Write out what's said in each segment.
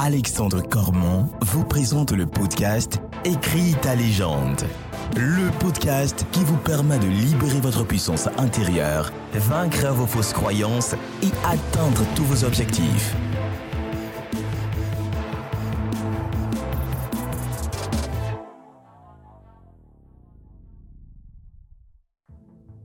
Alexandre Cormon vous présente le podcast Écris ta légende. Le podcast qui vous permet de libérer votre puissance intérieure, vaincre vos fausses croyances et atteindre tous vos objectifs.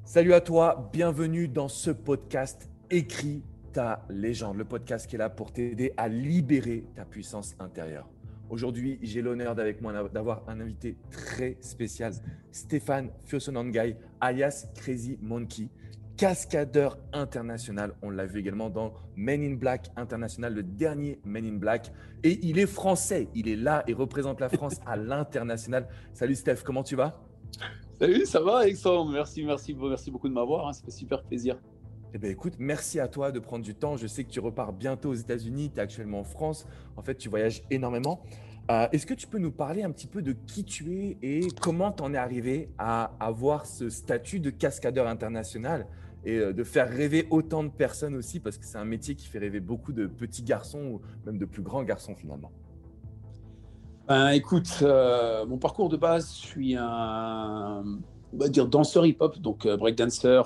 Salut à toi, bienvenue dans ce podcast Écris ta légende, le podcast qui est là pour t'aider à libérer ta puissance intérieure. Aujourd'hui, j'ai l'honneur d'avec moi d'avoir un invité très spécial, Stéphane Fiosonangai, alias Crazy Monkey, cascadeur international. On l'a vu également dans Men in Black International, le dernier Men in Black. Et il est français, il est là et représente la France à l'international. Salut Steph, comment tu vas? Salut, ça va Alexandre? Merci, merci, merci beaucoup de m'avoir, hein. ça fait super plaisir. Eh bien, écoute, merci à toi de prendre du temps. Je sais que tu repars bientôt aux États-Unis, tu es actuellement en France. En fait, tu voyages énormément. Euh, est-ce que tu peux nous parler un petit peu de qui tu es et comment tu en es arrivé à avoir ce statut de cascadeur international et euh, de faire rêver autant de personnes aussi? Parce que c'est un métier qui fait rêver beaucoup de petits garçons ou même de plus grands garçons finalement ben, Écoute, euh, mon parcours de base, je suis un on va dire danseur hip-hop, donc euh, breakdancer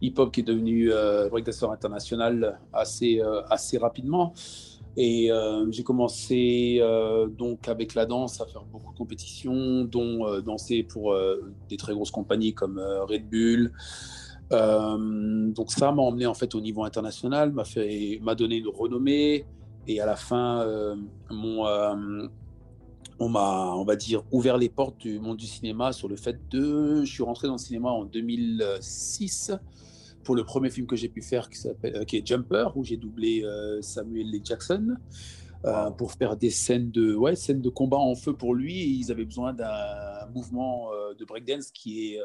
hip-hop qui est devenu euh, breakdancer international assez, euh, assez rapidement. Et j'ai commencé donc avec la danse à faire beaucoup de compétitions, dont danser pour des très grosses compagnies comme Red Bull. donc ça m'a emmené en fait au niveau international, m'a donné une renommée. Et à la fin, mon on m'a, on va dire, ouvert les portes du monde du cinéma sur le fait de. Je suis rentré dans le cinéma en 2006 pour le premier film que j'ai pu faire qui s'appelle, euh, qui est Jumper, où j'ai doublé euh, Samuel L. Jackson. Euh, pour faire des scènes de, ouais, scènes de combat en feu pour lui. ils avaient besoin d'un mouvement de breakdance qui est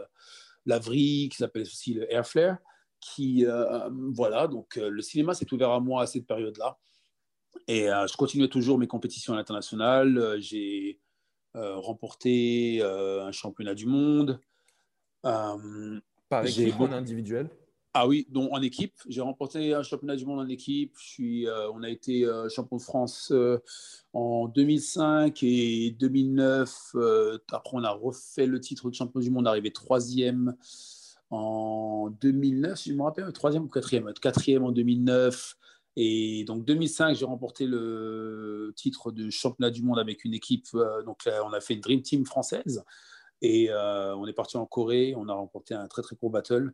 la vrille, qui s'appelle aussi le air flare. Qui, voilà, donc le cinéma s'est ouvert à moi à cette période-là. Et euh, je continuais toujours mes compétitions à l'international. Euh, j'ai euh, remporté un championnat du monde. Par équipe ou en individuel? Ah oui, donc en équipe. J'ai remporté un championnat du monde en équipe. Je suis, on a été champion de France en 2005 et 2009. après, on a refait le titre de champion du monde, arrivé troisième en 2009, si je me rappelle, troisième ou quatrième. Quatrième en 2009. Et donc 2005, j'ai remporté le titre de championnat du monde avec une équipe. Euh, donc on a fait une Dream Team française. Et euh, on est parti en Corée. On a remporté un très très court battle.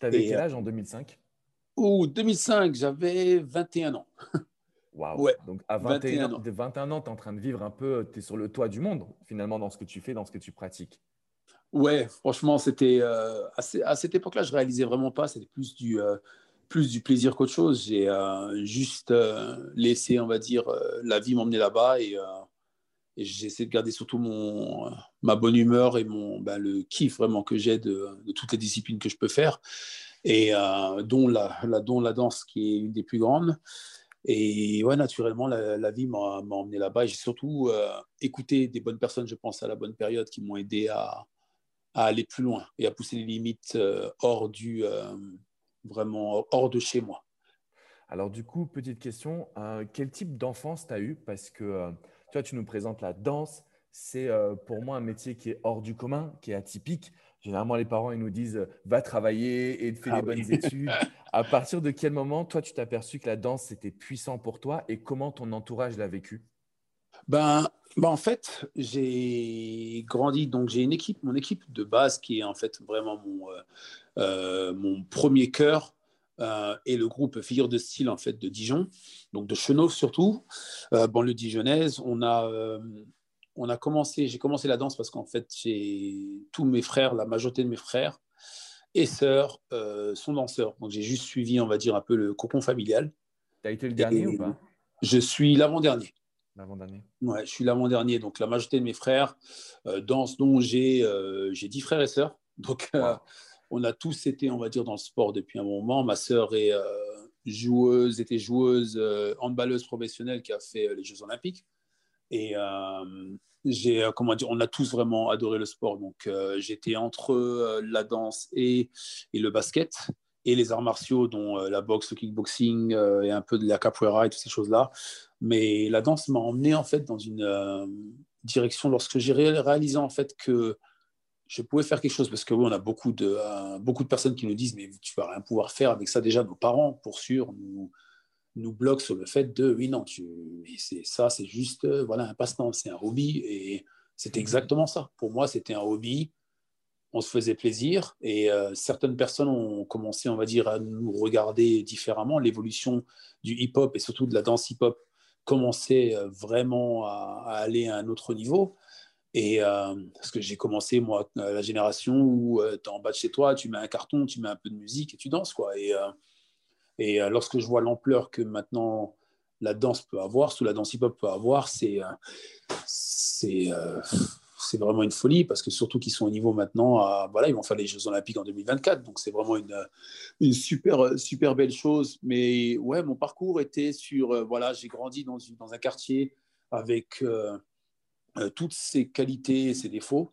Tu avais quel euh, âge en 2005 Oh, 2005, j'avais 21 ans. Waouh. Ouais, Donc à 21, ans, 21 ans, tu es en train de vivre un peu, tu es sur le toit du monde finalement dans ce que tu fais, dans ce que tu pratiques. Ouais, franchement, c'était à cette époque-là, je réalisais vraiment pas. C'était plus du, plus du plaisir qu'autre chose. J'ai euh, juste euh, laissé, on va dire, euh, la vie m'emmener là-bas et, j'ai essayé de garder surtout mon, ma bonne humeur et mon, ben, le kiff vraiment que j'ai de, toutes les disciplines que je peux faire et dont, la, la, dont la danse qui est une des plus grandes. Et ouais, naturellement, la, vie m'a emmené là-bas. Et j'ai surtout écouté des bonnes personnes, je pense, à la bonne période, qui m'ont aidé à, à, aller plus loin et à pousser les limites hors du, vraiment hors de chez moi. Alors du coup, petite question, euh, quel type d'enfance tu as eu? Parce que euh, tu vois, tu nous présentes la danse, c'est euh, pour moi un métier qui est hors du commun, qui est atypique. Généralement, les parents, ils nous disent va travailler et fais ah les bonnes études. À partir de quel moment, toi, tu t'es aperçu que la danse, c'était puissant pour toi et comment ton entourage l'a vécu? Ben, ben, en fait, j'ai grandi, donc j'ai une équipe, mon équipe de base qui est en fait vraiment mon, euh, mon premier cœur euh, est le groupe Figure de style en fait de Dijon, donc de Chenauve surtout, euh, banlieue dijonnaise. On a, on a commencé, j'ai commencé la danse parce qu'en fait, j'ai tous mes frères, la majorité de mes frères et sœurs sont danseurs. Donc j'ai juste suivi, on va dire, un peu le cocon familial. Tu as été le dernier ou pas? Je suis l'avant-dernier. L'avant-dernier. Ouais, je suis l'avant-dernier. Donc la majorité de mes frères dansent, dont j'ai j'ai dix frères et sœurs. Donc on a tous été, on va dire, dans le sport depuis un moment. Ma sœur est euh, joueuse, était joueuse, euh, handballeuse professionnelle qui a fait euh, les Jeux Olympiques. Et j'ai, comment dire, on a tous vraiment adoré le sport. Donc, j'étais entre la danse et, et, le basket. Et les arts martiaux, dont la boxe, le kickboxing et un peu de la capoeira et toutes ces choses-là. Mais la danse m'a emmené en fait dans une direction lorsque j'ai réalisé en fait que je pouvais faire quelque chose. Parce que oui, on a beaucoup de, euh, beaucoup de personnes qui nous disent mais tu vas rien pouvoir faire avec ça. Déjà nos parents pour sûr nous nous bloquent sur le fait de oui non tu c'est ça c'est juste euh, voilà un passe-temps c'est un hobby. Et c'est exactement ça. Pour moi c'était un hobby on se faisait plaisir et euh, certaines personnes ont commencé on va dire à nous regarder différemment l'évolution du hip-hop et surtout de la danse hip-hop commençait vraiment à, aller à un autre niveau et euh, parce que j'ai commencé, moi, la génération où euh, tu es en bas de chez toi, tu mets un carton, tu mets un peu de musique et tu danses. Quoi. Et, euh, et lorsque je vois l'ampleur que maintenant la danse peut avoir, sous la danse hip-hop peut avoir, c'est c'est c'est vraiment une folie parce que surtout qu'ils sont au niveau maintenant, à, voilà, ils vont faire les Jeux Olympiques en 2024, donc c'est vraiment une, une, super, super belle chose. Mais ouais, mon parcours était sur, voilà, j'ai grandi dans, dans, un quartier avec euh, toutes ses qualités et ses défauts.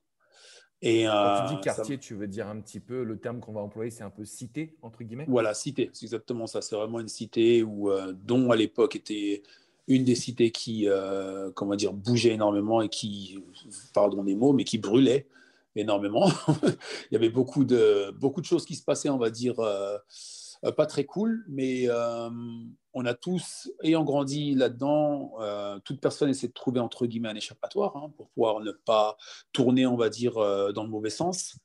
Et, Quand tu dis euh, quartier, tu veux dire un petit peu, le terme qu'on va employer, c'est un peu cité, entre guillemets? Voilà, cité, c'est exactement ça. C'est vraiment une cité où, euh, dont à l'époque était une des cités qui, comment dire, bougeait énormément et qui, pardon des mots, mais qui brûlait énormément. Il y avait beaucoup de, beaucoup de choses qui se passaient, on va dire, pas très cool, mais on a tous, ayant grandi là-dedans, euh, toute personne essaie de trouver entre guillemets un échappatoire hein, pour pouvoir ne pas tourner, on va dire, euh, dans le mauvais sens.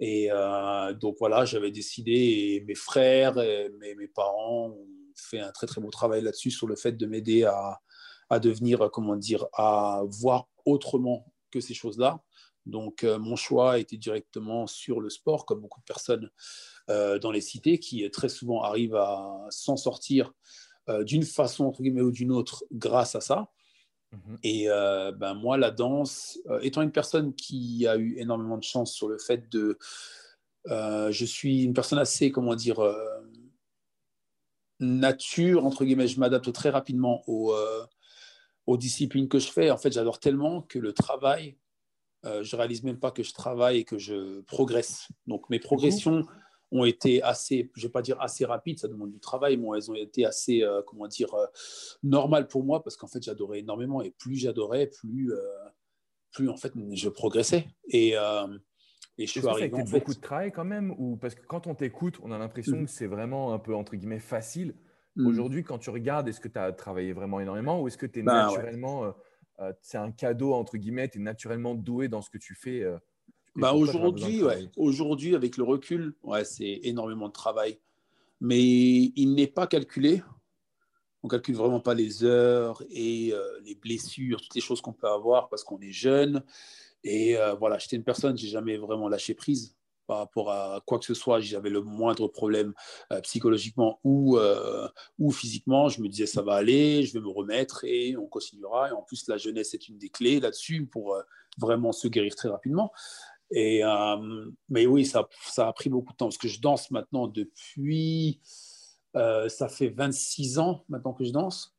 Et euh, donc voilà, j'avais décidé, mes frères, et mes, parents fait un très très beau travail là-dessus sur le fait de m'aider à, à, devenir, comment dire, à voir autrement que ces choses-là. Donc mon choix était directement sur le sport, comme beaucoup de personnes dans les cités qui très souvent arrivent à s'en sortir euh, d'une façon entre guillemets ou d'une autre grâce à ça. Mhm. Et euh, ben moi, la danse, euh, étant une personne qui a eu énormément de chance sur le fait de, je suis une personne assez, comment dire, nature entre guillemets, je m'adapte très rapidement aux, aux, disciplines que je fais. En fait, j'adore tellement que le travail, je réalise même pas que je travaille et que je progresse. Donc mes progressions ont été assez, je vais pas dire assez rapides, ça demande du travail, mais elles ont été assez, euh, comment dire, euh, normales pour moi parce qu'en fait j'adorais énormément et plus j'adorais, plus, euh, plus en fait je progressais. Et, et je suis arrivé. Ça a été beaucoup de travail quand même ou parce que quand on t'écoute, on a l'impression mmh. que c'est vraiment un peu entre guillemets facile? Mmh. Aujourd'hui, quand tu regardes, est-ce que tu as travaillé vraiment énormément ou est-ce que tu es bah, naturellement, c'est un cadeau entre guillemets, tu es naturellement doué dans ce que tu fais bah aujourd'hui, ouais. aujourd'hui, avec le recul, ouais, c'est énormément de travail. Mais il n'est pas calculé. On calcule vraiment pas les heures et euh, les blessures, toutes les choses qu'on peut avoir parce qu'on est jeune. Et euh, voilà, j'étais une personne, j'ai jamais vraiment lâché prise par rapport à quoi que ce soit. J'avais le moindre problème euh, psychologiquement ou, ou physiquement. Je me disais, ça va aller, je vais me remettre et on continuera. Et en plus, la jeunesse est une des clés là-dessus pour vraiment se guérir très rapidement. Et, mais oui, ça, ça, a pris beaucoup de temps parce que je danse maintenant depuis. Euh, ça fait 26 ans maintenant que je danse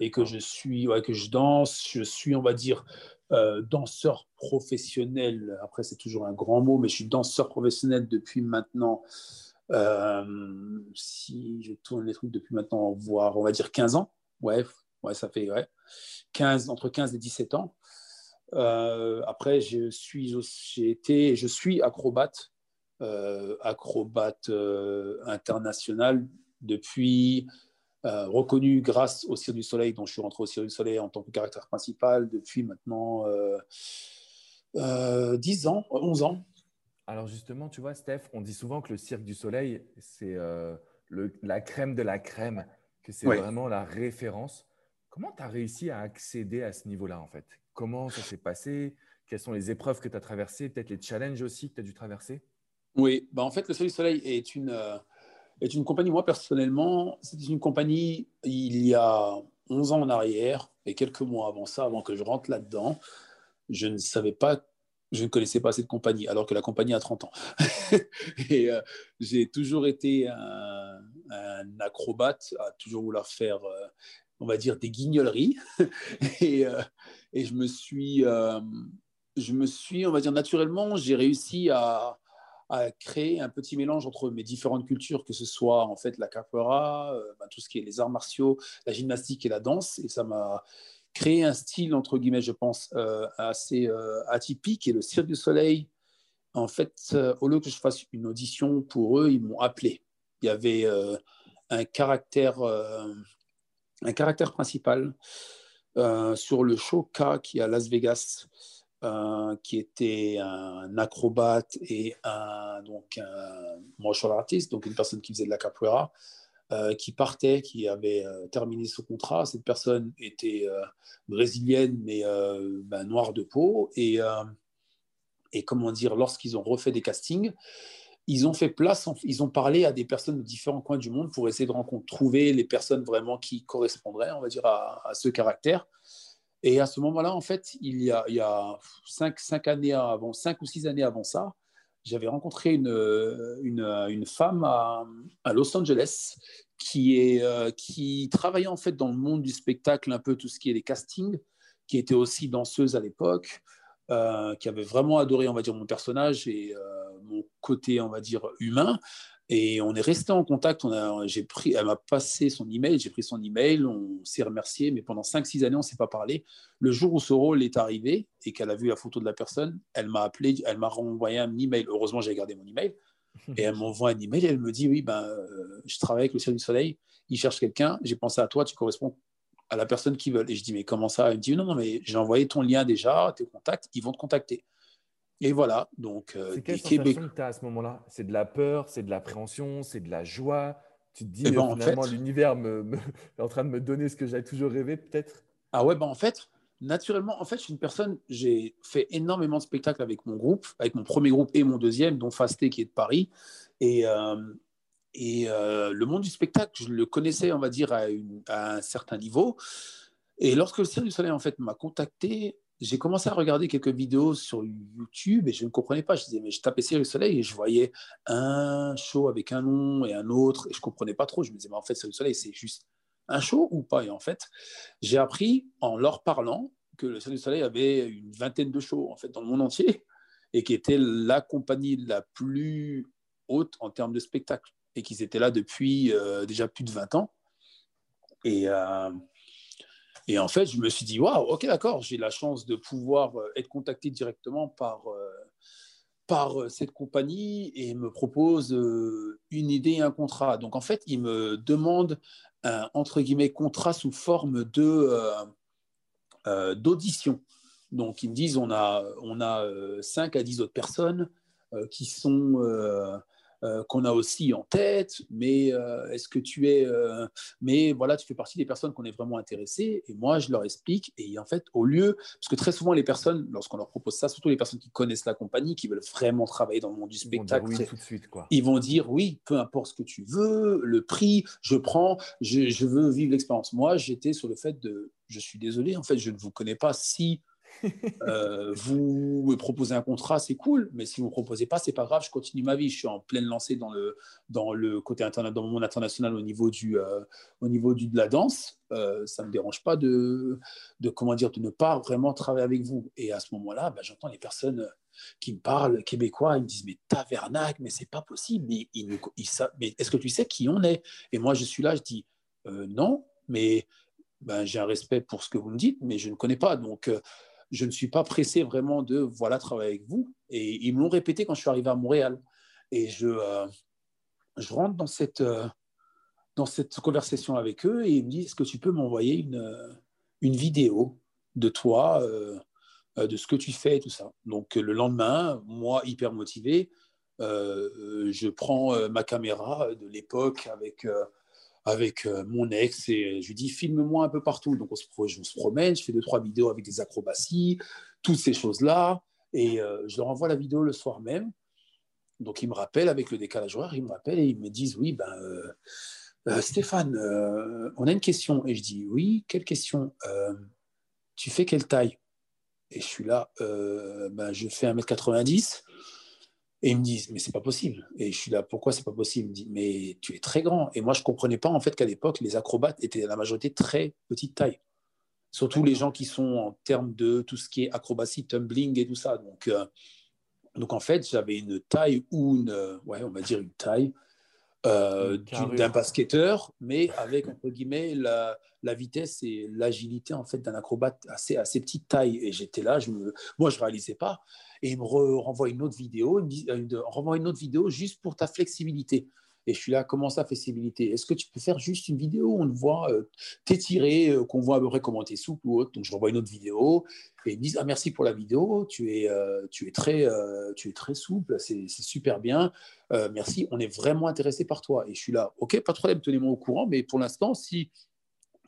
et que je suis, ouais, que je danse. Je suis, on va dire, euh, danseur professionnel. Après, c'est toujours un grand mot, mais je suis danseur professionnel depuis maintenant. si je tourne les trucs depuis maintenant, voire on va dire 15 ans. Ouais, ouais ça fait ouais, 15, entre 15 et 17 ans. Euh, après, je suis, j'ai été, je suis acrobate, euh, acrobate euh, international depuis reconnu grâce au Cirque du Soleil, dont je suis rentré au Cirque du Soleil en tant que caractère principal depuis maintenant 10 ans, 11 ans. Alors justement, tu vois, Steph, on dit souvent que le Cirque du Soleil, c'est la crème de la crème, que c'est vraiment la référence. Comment tu as réussi à accéder à ce niveau-là, en fait? Comment ça s'est passé? Quelles sont les épreuves que tu as traversées? Peut-être les challenges aussi que tu as dû traverser? Oui, bah en fait, le Soleil Soleil est une, euh, est une compagnie, moi personnellement, c'était une compagnie il y a 11 ans en arrière et quelques mois avant ça, avant que je rentre là-dedans, je ne savais pas je ne connaissais pas cette compagnie, alors que la compagnie a 30 ans. et euh, j'ai toujours été un, acrobate, à toujours vouloir faire euh, on va dire, des guignoleries. et, euh, et, je me suis, je me suis, on va dire, naturellement, j'ai réussi à, à créer un petit mélange entre mes différentes cultures, que ce soit en fait la capoeira, bah, tout ce qui est les arts martiaux, la gymnastique et la danse. Et ça m'a créé un style, entre guillemets, je pense, assez atypique. Et le Cirque du Soleil, en fait, au lieu que je fasse une audition pour eux, ils m'ont appelé. Il y avait un caractère, un caractère principal sur le show K qui est à Las Vegas. Euh, qui était un acrobate et un, donc un martial artist, donc une personne qui faisait de la capoeira, euh, qui partait, qui avait euh, terminé son contrat. Cette personne était brésilienne, mais ben, noire de peau. Et, et comment dire, lorsqu'ils ont refait des castings, ils ont fait place, ils ont parlé à des personnes de différents coins du monde pour essayer de rencontrer, trouver les personnes vraiment qui correspondraient, on va dire, à ce caractère. Et à ce moment-là, en fait, il y a, cinq, années avant, cinq ou six années avant ça, j'avais rencontré une, femme à, Los Angeles euh, qui travaillait en fait dans le monde du spectacle, un peu tout ce qui est les castings, qui était aussi danseuse à l'époque, euh, qui avait vraiment adoré, on va dire, mon personnage et euh, mon côté, on va dire, humain. Et on est resté en contact. On a, j'ai pris, elle m'a passé son email, j'ai pris son email, on s'est remercié, mais pendant 5-6 années, on ne s'est pas parlé. Le jour où ce rôle est arrivé et qu'elle a vu la photo de la personne, elle m'a appelé, elle m'a renvoyé un email. Heureusement, j'ai gardé mon email. Et elle m'envoie un email et elle me dit Oui, ben, euh, je travaille avec le Cirque du Soleil, ils cherchent quelqu'un, j'ai pensé à toi, tu corresponds à la personne qu'ils veulent. Et je dis Mais comment ça? Elle me dit Non, non, mais j'ai envoyé ton lien déjà, tes contacts, ils vont te contacter. Et voilà, donc euh, c'est quelle sensation que tu as à ce moment-là? C'est de la peur, c'est de l'appréhension, c'est de la joie? Tu te dis, eh ben, finalement, l'univers me, est en train de me donner ce que j'avais toujours rêvé, peut-être? Ah ouais, ben en fait, naturellement, en fait, je suis une personne, j'ai fait énormément de spectacles avec mon groupe, avec mon premier groupe et mon deuxième, dont Fasté qui est de Paris. Et, euh, et euh, le monde du spectacle, je le connaissais, on va dire, à, à un certain niveau. Et lorsque le Cirque du Soleil, en fait, m'a contacté, j'ai commencé à regarder quelques vidéos sur YouTube et je ne comprenais pas. Je disais, mais je tapais Soleil et je voyais un show avec un nom et un autre et je ne comprenais pas trop. Je me disais, mais en fait, Cirque Soleil, c'est juste un show ou pas? Et en fait, j'ai appris en leur parlant que le du Soleil avait une vingtaine de shows en fait dans le monde entier et qui était la compagnie la plus haute en termes de spectacle et qu'ils étaient là depuis euh, déjà plus de 20 ans. Et, euh, et en fait, je me suis dit, waouh, ok, d'accord, j'ai la chance de pouvoir euh, être contacté directement par, euh, par euh, cette compagnie et me propose une idée un contrat. Donc, en fait, ils me demandent un, entre guillemets, contrat sous forme de, d'audition. Donc, ils me disent, on a, on a 5 à 10 autres personnes qui sont qu'on a aussi en tête, mais euh, est-ce que tu es... Euh, mais voilà, tu fais partie des personnes qu'on est vraiment intéressées, et moi, je leur explique, et en fait, au lieu... Parce que très souvent, les personnes, lorsqu'on leur propose ça, surtout les personnes qui connaissent la compagnie, qui veulent vraiment travailler dans le monde du spectacle, ils vont, tout de suite, quoi. ils vont dire oui, peu importe ce que tu veux, le prix, je prends, je, je veux vivre l'expérience. Moi, j'étais sur le fait de... Je suis désolé, en fait, je ne vous connais pas si euh, vous me proposez un contrat, c'est cool, mais si vous ne proposez pas, c'est pas grave, je continue ma vie. Je suis en pleine lancée dans le, dans le côté monde international au niveau, du, euh, au niveau du, de la danse. Euh, ça ne me dérange pas de, de, comment dire, de ne pas vraiment travailler avec vous. Et à ce moment-là, bah, j'entends les personnes qui me parlent québécois, ils me disent mais tavernac, mais c'est pas possible, mais, mais est-ce que tu sais qui on est? Et moi je suis là, je dis non, mais ben, j'ai un respect pour ce que vous me dites, mais je ne connais pas. Donc, je ne suis pas pressé vraiment de voilà travailler avec vous. Et ils me l'ont répété quand je suis arrivé à Montréal. Et je, euh, je rentre dans cette, euh, dans cette conversation avec eux et ils me disent est-ce que tu peux m'envoyer une, euh, une vidéo de toi, de ce que tu fais et tout ça? Donc le lendemain, moi hyper motivé, je prends ma caméra de l'époque avec avec euh, mon ex et je lui dis filme-moi un peu partout. Donc on se, je promène, je fais deux trois vidéos avec des acrobaties, toutes ces choses là, et euh, je leur envoie la vidéo le soir même. Donc ils me rappellent avec le décalage horaire, ils me rappellent et ils me disent oui ben euh, Stéphane, on a une question. Et je dis oui quelle question? Tu fais quelle taille? Et je suis là, ben, je fais 1m90 et ils me disent, mais c'est pas possible. Et je suis là, pourquoi c'est pas possible? Ils me disent, mais tu es très grand. Et moi, je comprenais pas en fait qu'à l'époque, les acrobates étaient la majorité très petite taille. Surtout les gens qui sont en termes de tout ce qui est acrobatie, tumbling et tout ça. Donc, euh, Donc en fait, j'avais une taille ou une, ouais, on va dire une taille euh, d'un basketteur, mais avec entre guillemets la, la vitesse et l'agilité en fait d'un acrobate assez assez petite taille. Et j'étais là, je me, moi je réalisais pas. Et il me renvoie une autre vidéo, il me euh, renvoie une autre vidéo juste pour ta flexibilité. Et je suis là, comment ça, flexibilité? Est-ce que tu peux faire juste une vidéo où on voit euh, t'étirer, euh, qu'on voit à peu près comment tu es souple ou autre? Donc, je renvoie une autre vidéo et ils me disent, ah, merci pour la vidéo, tu es, tu es, très, tu es très souple, c'est super bien, merci, on est vraiment intéressé par toi. Et je suis là, ok, pas de problème, tenez-moi au courant, mais pour l'instant, si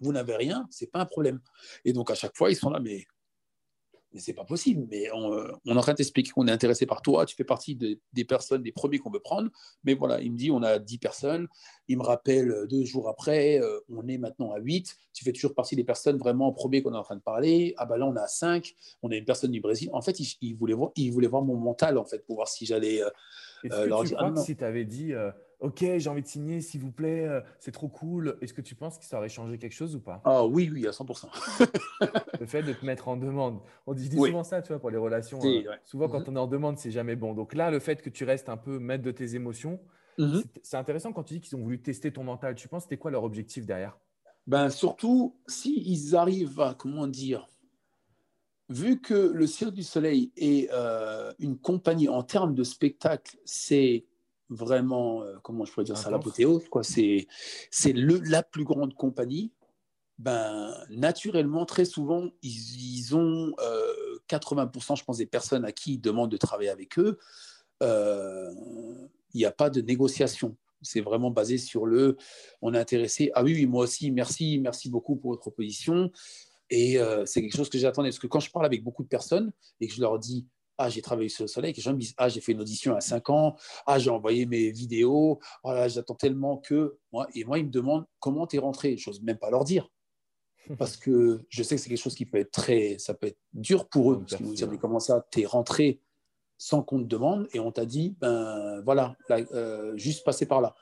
vous n'avez rien, c'est pas un problème. Et donc, à chaque fois, ils sont là, mais c'est pas possible. Mais on, euh, on, est en train de t'expliquer qu'on est intéressé par toi, tu fais partie des personnes, des premiers qu'on veut prendre. Mais voilà, il me dit, on a 10 personnes. Il me rappelle euh, deux jours après, euh, on est maintenant à 8. Tu fais toujours partie des personnes vraiment premiers qu'on est en train de parler. Ah bah là, on a 5. On a une personne du Brésil. En fait, il, voulait, voir, il voulait voir mon mental, en fait, pour voir si j'allais leur dire. Ah, si tu avais dit Ok, j'ai envie de signer, s'il vous plaît, euh, c'est trop cool. Est-ce que tu penses que ça aurait changé quelque chose ou pas? Ah oui, oui, à 100%. le fait de te mettre en demande. On dit, souvent ça, tu vois, pour les relations. Euh, souvent, quand mhm. on est en demande, c'est jamais bon. Donc là, le fait que tu restes un peu maître de tes émotions, mhm. c'est intéressant quand tu dis qu'ils ont voulu tester ton mental. Tu penses c'était quoi leur objectif derrière? Ben surtout, s'ils arrivent à, comment dire, vu que le Cirque du Soleil est euh, une compagnie en termes de spectacle, c'est vraiment, euh, comment je pourrais dire ça, l'apothéose, quoi. C'est, c'est le, la plus grande compagnie. Ben, naturellement, très souvent, ils, ont 80%, euh, je pense, des personnes à qui ils demandent de travailler avec eux. Euh, il n'y a pas de négociation. C'est vraiment basé sur le on est intéressé. Ah oui, oui, moi aussi, merci, merci beaucoup pour votre proposition. Et c'est quelque chose que j'attendais. Parce que quand je parle avec beaucoup de personnes et que je leur dis ah, j'ai travaillé sur le soleil, les gens me disent Ah, j'ai fait une audition à 5 ans, ah, j'ai envoyé mes vidéos, voilà, j'attends tellement que. Moi, et moi, ils me demandent comment tu es rentré? Je n'ose même pas leur dire. Parce que je sais que c'est quelque chose qui peut être très. Ça peut être dur pour eux. Parce qu'ils vont dire Mais comment ça, tu es rentré sans qu'on te demande et on t'a dit Ben voilà, euh, juste passer par là.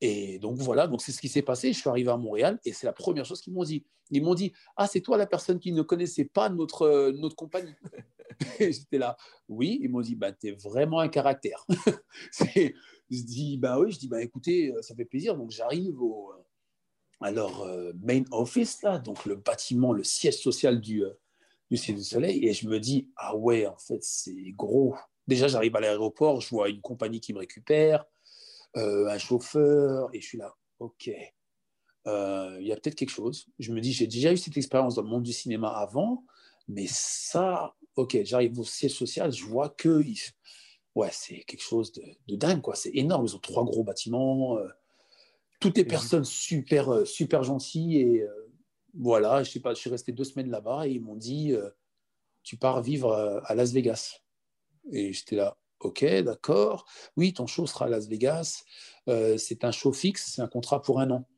Et donc voilà, donc c'est ce qui s'est passé. Je suis arrivé à Montréal et c'est la première chose qu'ils m'ont dit. Ils m'ont dit Ah, c'est toi la personne qui ne connaissait pas notre, euh, notre compagnie. J'étais là, oui. Ils m'ont dit bah, Tu es vraiment un caractère. je dis Bah oui, je dis Bah écoutez, euh, ça fait plaisir. Donc j'arrive au, à leur euh, main office, là, donc le bâtiment, le siège social du, du Ciel du Soleil, et je me dis Ah ouais, en fait, c'est gros. Déjà, j'arrive à l'aéroport, je vois une compagnie qui me récupère euh, un chauffeur, et je suis là, ok, euh, il y a peut-être quelque chose. Je me dis, j'ai déjà eu cette expérience dans le monde du cinéma avant, mais ça, ok, j'arrive au siège social, je vois que, ouais, c'est quelque chose de, dingue, quoi. C'est énorme. Ils ont trois gros bâtiments, euh, toutes les personnes super, super gentilles et voilà. Je sais pas, je suis resté deux semaines là-bas et ils m'ont dit, tu pars vivre à Las Vegas. Et j'étais là, Ok, d'accord. Oui, ton show sera à Las Vegas. Euh, c'est un show fixe, c'est un contrat pour un an.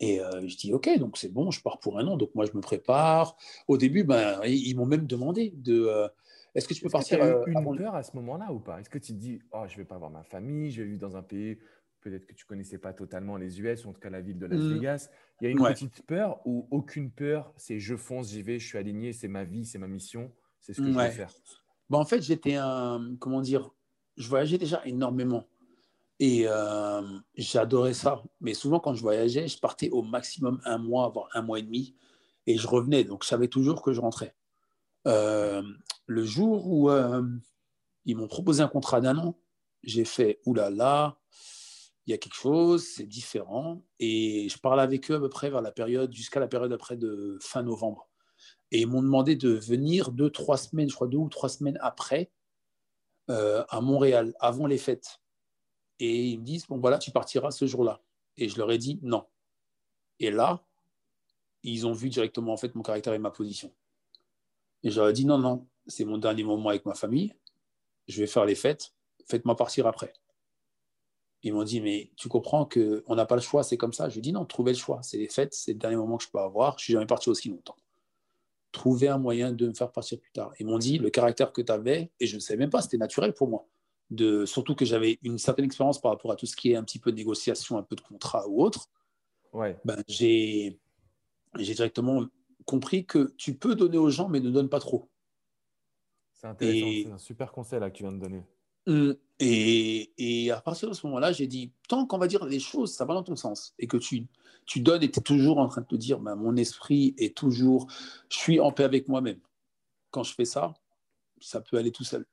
Et euh, je dis, ok, donc c'est bon, je pars pour un an. Donc moi, je me prépare. Au début, ben, ils m'ont même demandé de. Euh, est-ce que tu peux partir as eu une peur à ce moment-là ou pas? Est-ce que tu te dis, oh, je vais pas voir ma famille, je vais vivre dans un pays peut-être que tu connaissais pas totalement les US ou en tout cas la ville de Las mmh. Vegas. Il y a une petite peur ou aucune peur C'est je fonce, j'y vais, je suis aligné, c'est ma vie, c'est ma mission, c'est ce que je vais faire? Bah, en fait, j'étais un. Comment dire Je voyageais déjà énormément. Et euh, j'adorais ça. Mais souvent, quand je voyageais, je partais au maximum un mois, voire un mois et demi. Et je revenais. Donc, je savais toujours que je rentrais. Euh, le jour où euh, ils m'ont proposé un contrat d'un an, j'ai fait oulala, il y a quelque chose, c'est différent. Et je parlais avec eux à peu près vers la période, jusqu'à la période après de fin novembre. Et ils m'ont demandé de venir deux, trois semaines, je crois deux ou trois semaines après, à Montréal, avant les fêtes. Et ils me disent, bon voilà, tu partiras ce jour-là. Et je leur ai dit non. Et là, ils ont vu directement en fait mon caractère et ma position. Et je leur ai dit non, non, c'est mon dernier moment avec ma famille. Je vais faire les fêtes. Faites-moi partir après. Ils m'ont dit, mais tu comprends qu'on n'a pas le choix, c'est comme ça. Je lui ai dit non, trouvez le choix. C'est les fêtes, c'est le dernier moment que je peux avoir. Je suis jamais parti aussi longtemps trouver un moyen de me faire partir plus tard. Ils m'ont dit, le caractère que tu avais, et je ne savais même pas, c'était naturel pour moi. De, surtout que j'avais une certaine expérience par rapport à tout ce qui est un petit peu de négociation, un peu de contrat ou autre. Ouais. Ben, j'ai, directement compris que tu peux donner aux gens, mais ne donne pas trop. C'est intéressant, c'est un super conseil là que tu viens de donner. Hum, et, et, à partir de ce moment-là, j'ai dit, tant qu'on va dire les choses, ça va dans ton sens, et que tu, tu donnes et tu es toujours en train de te dire, ben, mon esprit est toujours, je suis en paix avec moi-même. Quand je fais ça, ça peut aller tout seul.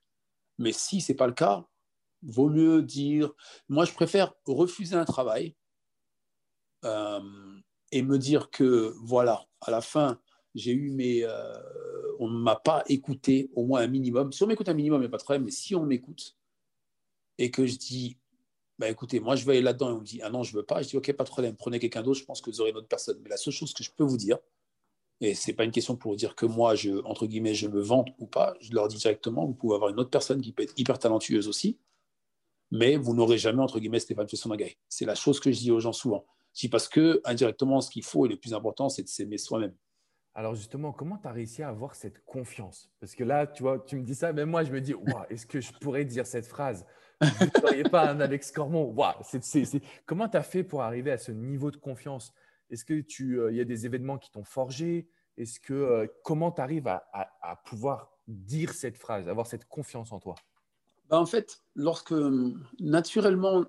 Mais si ce n'est pas le cas, vaut mieux dire, moi je préfère refuser un travail euh, et me dire que, voilà, à la fin, j'ai eu mes... Euh, on ne m'a pas écouté au moins un minimum. Si on m'écoute un minimum, il n'y a pas de problème, mais si on m'écoute, et que je dis, bah écoutez, moi je vais aller là-dedans et on me dit, ah non, je ne veux pas, je dis, ok, pas de problème, prenez quelqu'un d'autre, je pense que vous aurez une autre personne. Mais la seule chose que je peux vous dire, et ce n'est pas une question pour dire que moi, je, entre guillemets, je me vante ou pas, je leur dis directement, vous pouvez avoir une autre personne qui peut être hyper talentueuse aussi, mais vous n'aurez jamais, entre guillemets, Stéphane Fesson-Nagaï. C'est la chose que je dis aux gens souvent. Je parce que, indirectement, ce qu'il faut et le plus important, c'est de s'aimer soi-même. Alors justement, comment tu as réussi à avoir cette confiance? Parce que là, tu vois, tu me dis ça, même moi, je me dis, est-ce que je pourrais dire cette phrase? Vous ne pas un Alex Cormon. Comment tu as fait pour arriver à ce niveau de confiance? Est-ce que tu, euh, y a des événements qui t'ont forgé? Est-ce que euh, comment tu arrives à, pouvoir dire cette phrase, avoir cette confiance en toi? Ben, En fait, lorsque naturellement,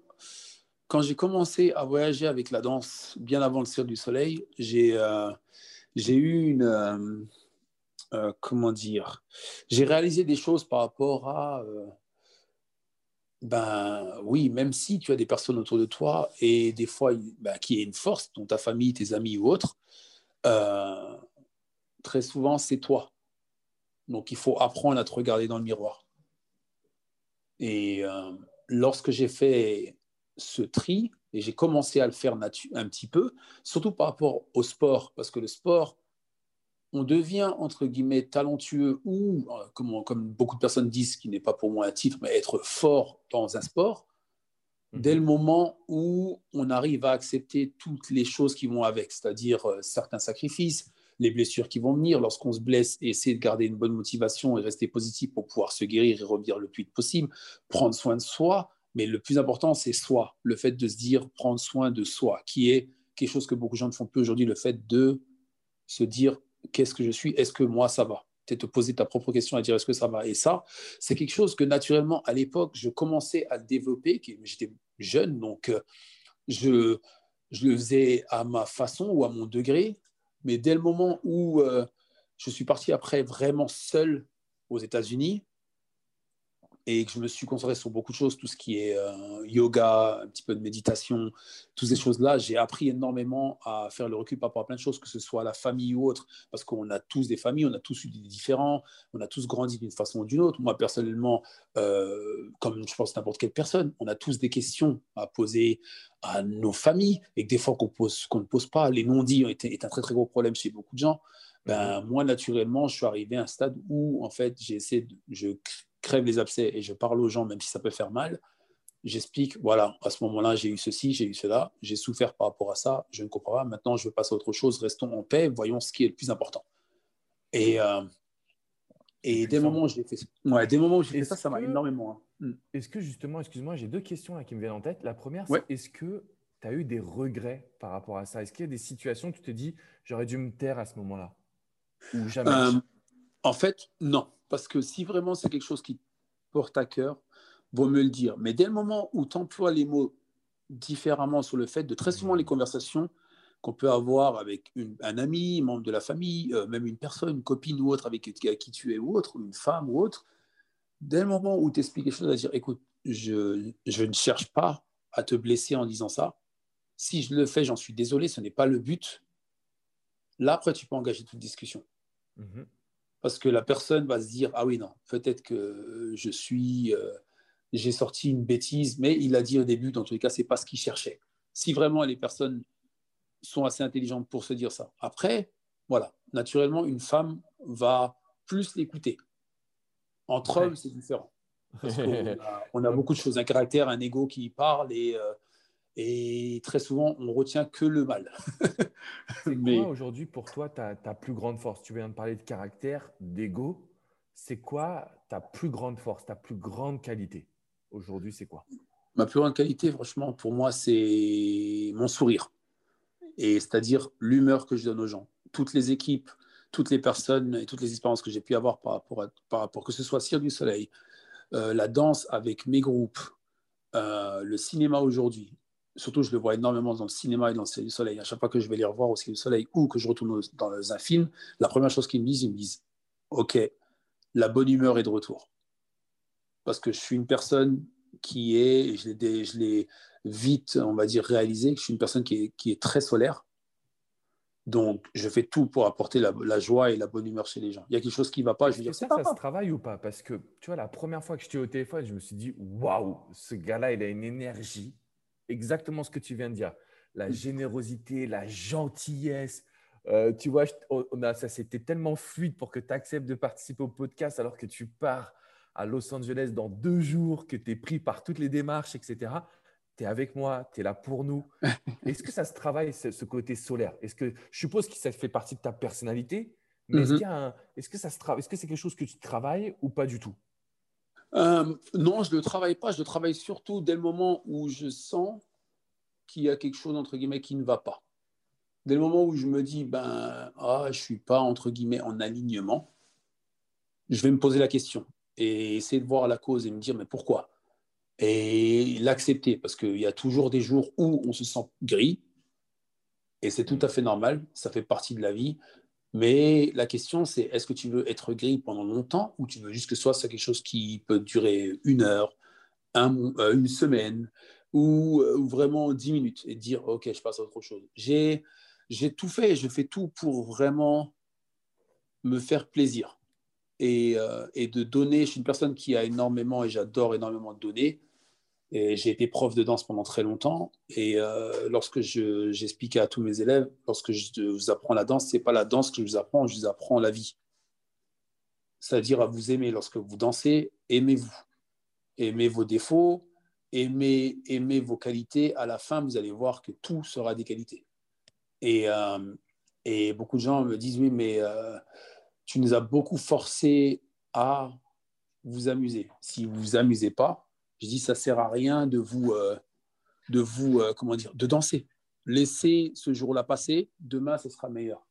quand j'ai commencé à voyager avec la danse bien avant le ciel du soleil, j'ai euh, eu une comment dire, j'ai réalisé des choses par rapport à ben oui, même si tu as des personnes autour de toi et des fois ben, qui est une force, dont ta famille, tes amis ou autres, euh, très souvent c'est toi. Donc il faut apprendre à te regarder dans le miroir. Et euh, lorsque j'ai fait ce tri, et j'ai commencé à le faire un petit peu, surtout par rapport au sport, parce que le sport, on devient, entre guillemets, talentueux ou, euh, comme, comme beaucoup de personnes disent, qui n'est pas pour moi un titre, mais être fort dans un sport, mhm. dès le moment où on arrive à accepter toutes les choses qui vont avec, c'est-à-dire euh, certains sacrifices, les blessures qui vont venir lorsqu'on se blesse et essayer de garder une bonne motivation et rester positif pour pouvoir se guérir et revenir le plus vite possible, prendre soin de soi. Mais le plus important, c'est soi, le fait de se dire prendre soin de soi, qui est quelque chose que beaucoup de gens ne font plus aujourd'hui, le fait de se dire qu'est-ce que je suis, est-ce que moi ça va? Peut-être te poser ta propre question à dire est-ce que ça va? Et ça, c'est quelque chose que naturellement, à l'époque, je commençais à développer, j'étais jeune, donc euh, je, je le faisais à ma façon ou à mon degré, mais dès le moment où euh, je suis parti après vraiment seul aux États-Unis, et que je me suis concentré sur beaucoup de choses, tout ce qui est euh, yoga, un petit peu de méditation, toutes ces choses-là, j'ai appris énormément à faire le recul par rapport à plein de choses, que ce soit la famille ou autre, parce qu'on a tous des familles, on a tous eu des différents, on a tous grandi d'une façon ou d'une autre. Moi, personnellement, euh, comme je pense n'importe quelle personne, on a tous des questions à poser à nos familles, et que des fois qu'on qu'on ne pose pas, les non-dits est un très très gros problème chez beaucoup de gens. Ben, moi, naturellement, je suis arrivé à un stade où, en fait, j'ai essayé de, je crève les abcès et je parle aux gens, même si ça peut faire mal, j'explique, voilà, à ce moment-là, j'ai eu ceci, j'ai eu cela, j'ai souffert par rapport à ça, je ne comprends pas, maintenant je veux passer à autre chose, restons en paix, voyons ce qui est le plus important. Et, euh, et des moments où j'ai fait, ouais, des moments où j'ai fait ça, ça m'a énormément. Hein. Hmm. Est-ce que justement, excuse-moi, j'ai deux questions là qui me viennent en tête. La première, c'est est-ce que tu as eu des regrets par rapport à ça? Est-ce qu'il y a des situations où tu te dis, j'aurais dû me taire à ce moment-là? Ou jamais euh, En fait, non. Parce que si vraiment c'est quelque chose qui porte à cœur, vaut mieux le dire. Mais dès le moment où tu emploies les mots différemment sur le fait de très souvent les conversations qu'on peut avoir avec un ami, membre de la famille, euh, même une personne, une copine ou autre avec qui tu es ou autre, une femme ou autre, dès le moment où tu expliques quelque chose, à dire écoute, je, je, ne cherche pas à te blesser en disant ça. Si je le fais, j'en suis désolé, ce n'est pas le but. Là, après, tu peux engager toute discussion. Mhm parce que la personne va se dire ah oui non peut-être que je suis euh, j'ai sorti une bêtise mais il a dit au début dans tous les cas c'est pas ce qu'il cherchait. Si vraiment les personnes sont assez intelligentes pour se dire ça. Après voilà naturellement une femme va plus l'écouter. Entre hommes c'est différent. On, a, beaucoup de choses un caractère un ego qui parle et euh, et très souvent, on retient que le mal. c'est Mais... quoi aujourd'hui pour toi ta, ta, plus grande force? Tu viens de parler de caractère, d'ego. C'est quoi ta plus grande force, ta plus grande qualité? Aujourd'hui, c'est quoi? Ma plus grande qualité, franchement, pour moi, c'est mon sourire. Et c'est-à-dire l'humeur que je donne aux gens. Toutes les équipes, toutes les personnes et toutes les expériences que j'ai pu avoir par rapport, à, par rapport que ce soit Cirque du Soleil, euh, la danse avec mes groupes, euh, le cinéma aujourd'hui, surtout je le vois énormément dans le cinéma et dans le Cirque du Soleil. À chaque fois que je vais les revoir au Cirque du Soleil ou que je retourne dans un film, la première chose qu'ils me disent, ils me disent Ok, la bonne humeur est de retour. Parce que je suis une personne qui est, je l'ai vite, on va dire, réalisé, que je suis une personne qui est, qui est très solaire. Donc, je fais tout pour apporter la, joie et la bonne humeur chez les gens. Il y a quelque chose qui ne va pas, je vais dire ça. Ça, se travaille ou pas? Parce que, tu vois, la première fois que j'étais au téléphone, je me suis dit, waouh, ce gars-là, il a une énergie. Exactement ce que tu viens de dire. La générosité, la gentillesse. Euh, tu vois, on a, ça c'était tellement fluide pour que tu acceptes de participer au podcast alors que tu pars à Los Angeles dans deux jours, que tu es pris par toutes les démarches, etc tu es avec moi, tu es là pour nous. Est-ce que ça se travaille, ce, côté solaire? Est-ce que je suppose que ça fait partie de ta personnalité, mais est-ce, mhm. que ça se Est-ce que c'est quelque chose que tu travailles ou pas du tout? Euh, Non, je ne le travaille pas. Je le travaille surtout dès le moment où je sens qu'il y a quelque chose entre guillemets qui ne va pas. Dès le moment où je me dis ben ah, je suis pas entre guillemets en alignement, je vais me poser la question et essayer de voir la cause et me dire mais pourquoi? Et l'accepter, parce qu'il y a toujours des jours où on se sent gris, et c'est tout à fait normal, ça fait partie de la vie. Mais la question, c'est est-ce que tu veux être gris pendant longtemps ou tu veux juste que ce soit quelque chose qui peut durer une heure, euh, une semaine ou, euh, ou, vraiment dix minutes et dire ok, je passe à autre chose. J'ai, j'ai tout fait, je fais tout pour vraiment me faire plaisir et, euh, et, de donner. Je suis une personne qui a énormément et j'adore énormément donner. Et j'ai été prof de danse pendant très longtemps. Et euh, lorsque j'expliquais à tous mes élèves, lorsque je vous apprends la danse, c'est pas la danse que je vous apprends, je vous apprends la vie. C'est-à-dire à vous aimer. Lorsque vous dansez, aimez-vous. Aimez vos défauts, aimez, aimez vos qualités. À la fin, vous allez voir que tout sera des qualités. Et, euh, et beaucoup de gens me disent, oui, mais euh, tu nous as beaucoup forcé à vous amuser. Si vous vous amusez pas, je dis, ça sert à rien de vous, euh, de vous, euh, comment dire, de danser. Laissez ce jour-là passer. Demain, ce sera meilleur.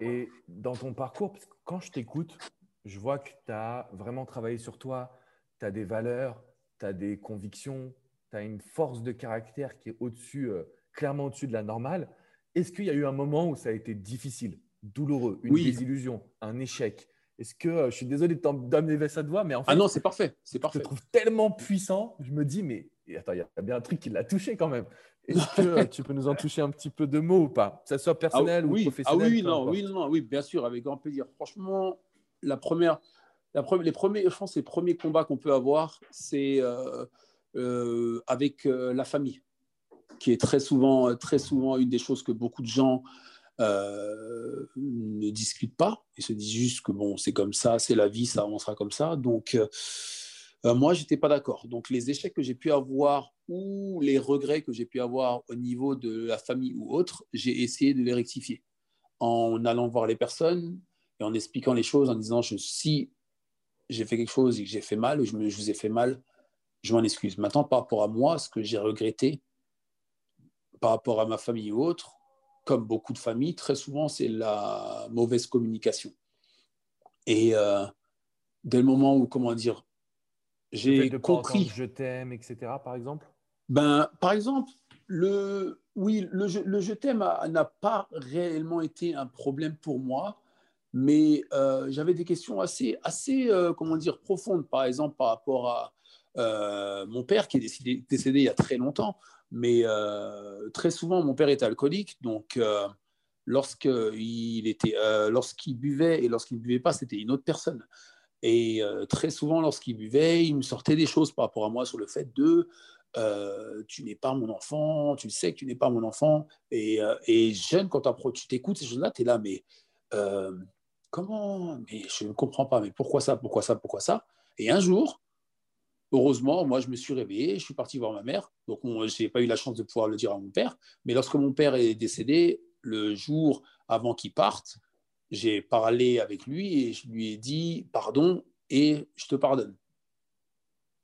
Et dans ton parcours, quand je t'écoute, je vois que tu as vraiment travaillé sur toi. Tu as des valeurs, tu as des convictions, tu as une force de caractère qui est au-dessus, euh, clairement au-dessus de la normale. Est-ce qu'il y a eu un moment où ça a été difficile, douloureux, une désillusion, un échec? Est-ce que euh, je suis désolé de t'amener ça de voix, mais en fait, ah non, c'est parfait, c'est parfait. Je te trouve tellement puissant, je me dis, mais attends, il y a bien un truc qui l'a touché quand même. Est-ce que euh, tu peux nous en toucher un petit peu de mots ou pas, que ce soit personnel ah, ou oui. professionnel Ah oui, non, oui, non, oui, bien sûr, avec grand plaisir. Franchement, la première, la première, les premiers, je pense, les premiers combats qu'on peut avoir, c'est euh, avec la famille, qui est très souvent, très souvent une des choses que beaucoup de gens euh, ne discutent pas et se disent juste que bon, c'est comme ça, c'est la vie, ça avancera comme ça. Donc, euh, euh, moi, j'étais pas d'accord. Donc, les échecs que j'ai pu avoir ou les regrets que j'ai pu avoir au niveau de la famille ou autre, j'ai essayé de les rectifier en allant voir les personnes et en expliquant les choses, en disant je, si j'ai fait quelque chose et que j'ai fait mal ou je, je vous ai fait mal, je m'en excuse. Maintenant, par rapport à moi, ce que j'ai regretté par rapport à ma famille ou autre, comme beaucoup de familles, très souvent, c'est la mauvaise communication. Et euh, dès le moment où, comment dire, j'ai compris. Je t'aime, etc., par exemple? Ben, Par exemple, le, oui, le, le je t'aime n'a pas réellement été un problème pour moi, mais euh, j'avais des questions assez, assez euh, comment dire, profondes, par exemple, par rapport à mon père qui est décédé, décédé il y a très longtemps. Mais euh, très souvent, mon père était alcoolique, donc euh, lorsqu'il euh, lorsqu'il buvait et lorsqu'il ne buvait pas, c'était une autre personne. Et très souvent, lorsqu'il buvait, il me sortait des choses par rapport à moi sur le fait de tu n'es pas mon enfant, tu sais que tu n'es pas mon enfant. Et, et jeune, quand tu t'écoutes ces choses-là, tu es là, mais comment? Mais je ne comprends pas, mais pourquoi ça, pourquoi ça, pourquoi ça? Et un jour, Heureusement, moi, je me suis réveillé, je suis parti voir ma mère. Donc, je n'ai pas eu la chance de pouvoir le dire à mon père. Mais lorsque mon père est décédé, le jour avant qu'il parte, j'ai parlé avec lui et je lui ai dit pardon et je te pardonne.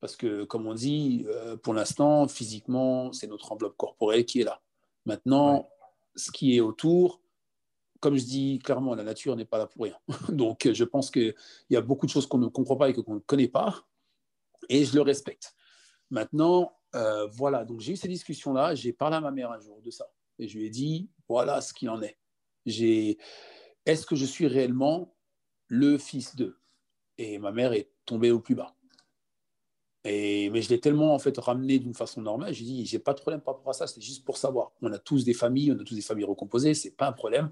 Parce que, comme on dit, euh, pour l'instant, physiquement, c'est notre enveloppe corporelle qui est là. Maintenant, ce qui est autour, comme je dis clairement, la nature n'est pas là pour rien. Donc, je pense qu'il y a beaucoup de choses qu'on ne comprend pas et qu'on ne connaît pas, et je le respecte. Maintenant, euh, voilà, donc j'ai eu ces discussions-là, j'ai parlé à ma mère un jour de ça, et je lui ai dit, voilà ce qu'il en est. Est-ce que je suis réellement le fils d'eux? Et ma mère est tombée au plus bas. Et, mais je l'ai tellement en fait ramené d'une façon normale. J'ai dit, j'ai pas de problème par rapport à ça. C'était juste pour savoir. On a tous des familles, on a tous des familles recomposées. C'est pas un problème.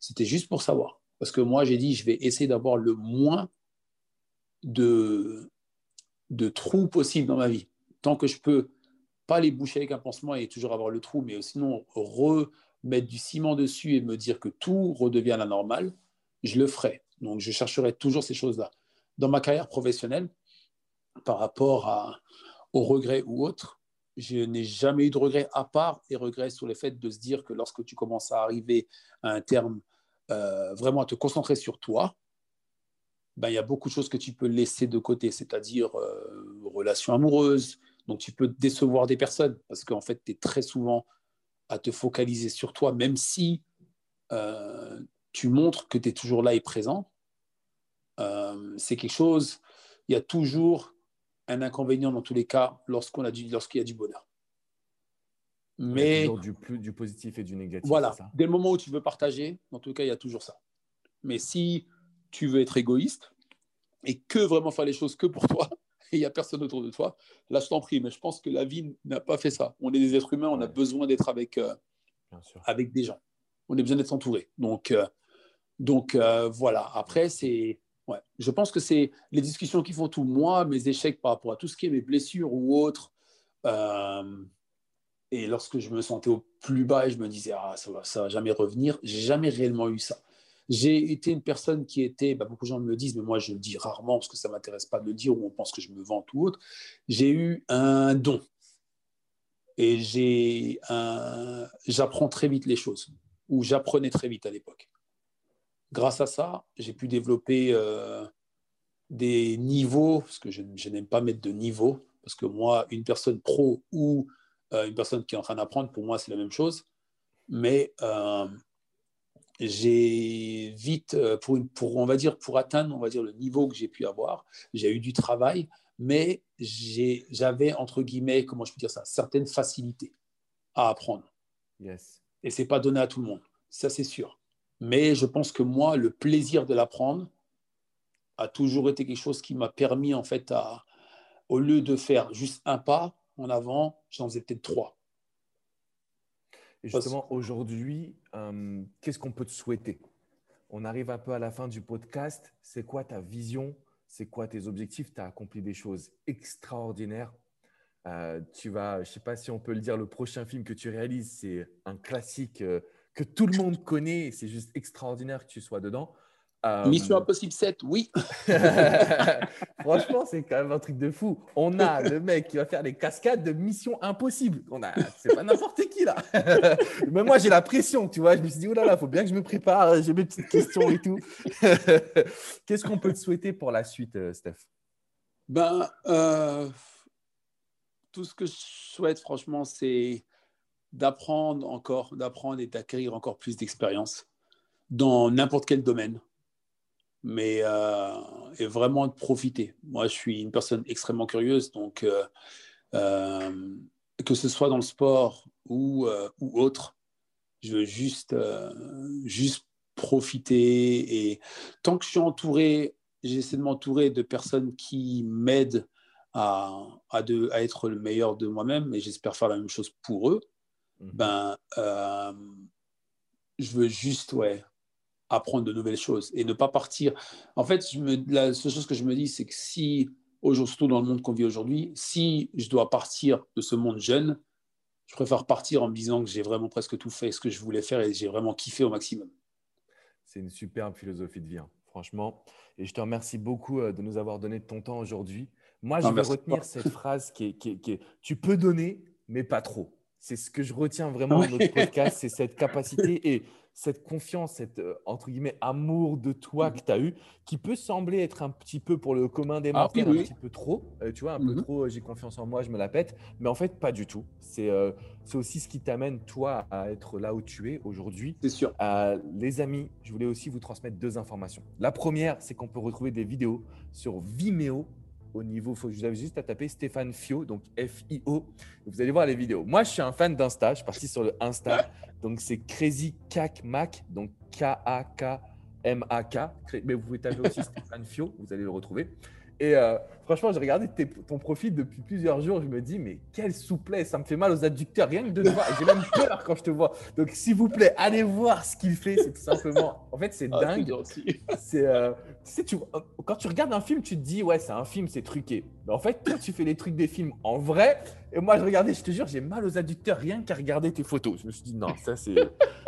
C'était juste pour savoir. Parce que moi, j'ai dit, je vais essayer d'avoir le moins de, de trous possible dans ma vie. Tant que je peux pas les boucher avec un pansement et toujours avoir le trou, mais sinon remettre du ciment dessus et me dire que tout redevient la normale, je le ferai. Donc, je chercherai toujours ces choses-là. Dans ma carrière professionnelle, par rapport à, aux regrets ou autres, je n'ai jamais eu de regrets à part et regrets sur le fait de se dire que lorsque tu commences à arriver à un terme euh, vraiment à te concentrer sur toi, ben, il y a beaucoup de choses que tu peux laisser de côté, c'est-à-dire euh, relations amoureuses. Donc, tu peux décevoir des personnes parce qu'en fait, tu es très souvent à te focaliser sur toi, même si euh, tu montres que tu es toujours là et présent. c'est quelque chose, il y a toujours un inconvénient dans tous les cas lorsqu'on a du, lorsqu'il y a du bonheur. Mais du, plus, du positif et du négatif. Voilà. Dès le moment où tu veux partager, dans tous les cas, il y a toujours ça. Mais si tu veux être égoïste et que vraiment faire les choses que pour toi, et il n'y a personne autour de toi, là, je t'en prie. Mais je pense que la vie n'a pas fait ça. On est des êtres humains, on a besoin d'être avec, euh, avec des gens. On a besoin d'être entouré. Donc, euh, donc euh, voilà. Après, c'est. Ouais. Je pense que c'est les discussions qui font tout. Moi, mes échecs par rapport à tout ce qui est mes blessures ou autres. Et lorsque je me sentais au plus bas et je me disais, ah, ça va, ça va jamais revenir, j'ai jamais réellement eu ça. J'ai été une personne qui était, bah, beaucoup de gens me disent, mais moi je le dis rarement parce que ça ne m'intéresse pas de le dire ou on pense que je me vante ou autre. J'ai eu un don. Et j'ai un... j'apprends très vite les choses, ou j'apprenais très vite à l'époque. Grâce à ça, j'ai pu développer euh, des niveaux, parce que je, je n'aime pas mettre de niveau, parce que moi, une personne pro ou euh, une personne qui est en train d'apprendre, pour moi, c'est la même chose. Mais euh, j'ai vite, euh, pour, pour, on va dire, pour atteindre, on va dire, le niveau que j'ai pu avoir, j'ai eu du travail, mais j'avais, entre guillemets, comment je peux dire ça, certaines facilités à apprendre. Yes. Et ce n'est pas donné à tout le monde, ça c'est sûr. Mais je pense que moi, le plaisir de l'apprendre a toujours été quelque chose qui m'a permis, en fait, à, au lieu de faire juste un pas, en avant, j'en faisais peut-être trois. Et justement, aujourd'hui, euh, qu'est-ce qu'on peut te souhaiter? On arrive un peu à la fin du podcast. C'est quoi ta vision? C'est quoi tes objectifs? Tu as accompli des choses extraordinaires. Euh, tu vas, je ne sais pas si on peut le dire, le prochain film que tu réalises, c'est un classique euh, que tout le monde connaît. C'est juste extraordinaire que tu sois dedans. Euh, Mission Impossible 7, oui. Franchement, c'est quand même un truc de fou. On a le mec qui va faire les cascades de Mission Impossible. On a, c'est pas n'importe qui là. Mais moi, j'ai la pression, tu vois. Je me suis dit, oh là là, faut bien que je me prépare. J'ai mes petites questions et tout. Qu'est-ce qu'on peut te souhaiter pour la suite, euh, Steph? Ben, euh, tout ce que je souhaite, franchement, c'est d'apprendre encore, d'apprendre et d'acquérir encore plus d'expérience dans n'importe quel domaine mais euh, et vraiment de profiter. Moi, je suis une personne extrêmement curieuse, donc euh, euh, que ce soit dans le sport ou, ou autre, je veux juste, juste profiter. Et tant que je suis entouré, j'essaie de m'entourer de personnes qui m'aident à, à, de, à, être le meilleur de moi-même, et j'espère faire la même chose pour eux. Mmh. Ben, je veux juste, ouais, apprendre de nouvelles choses et ne pas partir. En fait, je me, la seule chose que je me dis, c'est que si, surtout dans le monde qu'on vit aujourd'hui, si je dois partir de ce monde jeune, je préfère partir en me disant que j'ai vraiment presque tout fait ce que je voulais faire et j'ai vraiment kiffé au maximum. C'est une superbe philosophie de vie, hein, franchement. Et je te remercie beaucoup euh, de nous avoir donné ton temps aujourd'hui. Moi, je vais retenir cette phrase qui est, qui, est, Tu peux donner, mais pas trop. C'est ce que je retiens vraiment de notre podcast, c'est cette capacité. Et cette confiance, cette euh, entre guillemets amour de toi Mhm. que tu as eu, qui peut sembler être un petit peu pour le commun des Ah mortels, oui, oui. un petit peu trop, euh, tu vois, un peu Mhm. trop, euh, j'ai confiance en moi, je me la pète, mais en fait, pas du tout. C'est euh, c'est aussi ce qui t'amène, toi, à être là où tu es aujourd'hui. C'est sûr. Les amis, je voulais aussi vous transmettre deux informations. La première, c'est qu'on peut retrouver des vidéos sur Vimeo au niveau, faut, vous avez juste à taper Stéphane Fio, donc F-I-O. Vous allez voir les vidéos. Moi, je suis un fan d'Insta. Je suis parti sur le Insta. Donc, c'est Crazy Cac Mac, donc K-A-K-M-A-K. Mais vous pouvez taper aussi Stéphane Fio, vous allez le retrouver. Et euh, franchement, j'ai regardé ton profil depuis plusieurs jours. Je me dis, mais quelle souplesse, ça me fait mal aux adducteurs, rien que de te voir. J'ai même peur quand je te vois. Donc, s'il vous plaît, allez voir ce qu'il fait. C'est tout simplement. En fait, c'est Ah, dingue. C'est, euh, tu sais, tu- euh, quand tu regardes un film, tu te dis, ouais, c'est un film, c'est truqué. Mais en fait, toi, tu fais les trucs des films en vrai. Et moi, je regardais, je te jure, j'ai mal aux adducteurs rien qu'à regarder tes photos. Je me suis dit, non, ça, c'est,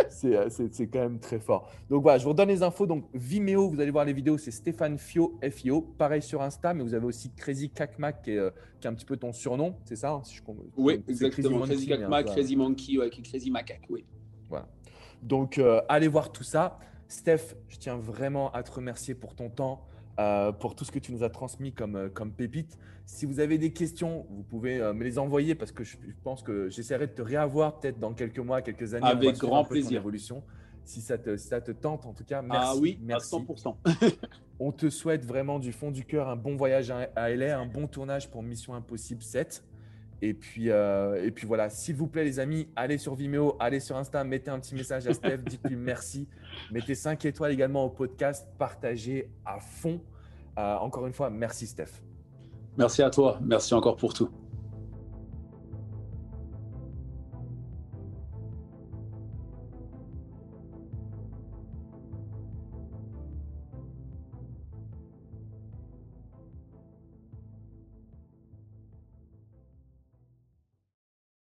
c'est, c'est, c'est quand même très fort. Donc voilà, je vous redonne les infos. Donc Vimeo, vous allez voir les vidéos, c'est Stéphane Fio, F-I-O. Pareil sur Insta, mais vous avez aussi Crazy qui est, euh, qui est un petit peu ton surnom, c'est ça hein, si je com- Oui, exactement. Crazy euh, Crazy Monkey, ouais, qui est Crazy Macaque, oui. Donc, euh, allez voir tout ça. Steph, je tiens vraiment à te remercier pour ton temps, euh, pour tout ce que tu nous as transmis comme, euh, comme pépite. Si vous avez des questions, vous pouvez euh, me les envoyer parce que je, je pense que j'essaierai de te réavoir peut-être dans quelques mois, quelques années. Avec grand plaisir. évolution. Si ça, te, si ça te tente, en tout cas, merci. ah oui, merci. à 100%. On te souhaite vraiment du fond du cœur un bon voyage à à LA, un bon tournage pour Mission Impossible 7. Et puis, euh, et puis voilà, s'il vous plaît les amis, allez sur Vimeo, allez sur Insta, mettez un petit message à Steph, dites-lui merci. Mettez 5 étoiles également au podcast, partagez à fond. Euh, encore une fois, merci Steph. Merci à toi. Merci encore pour tout.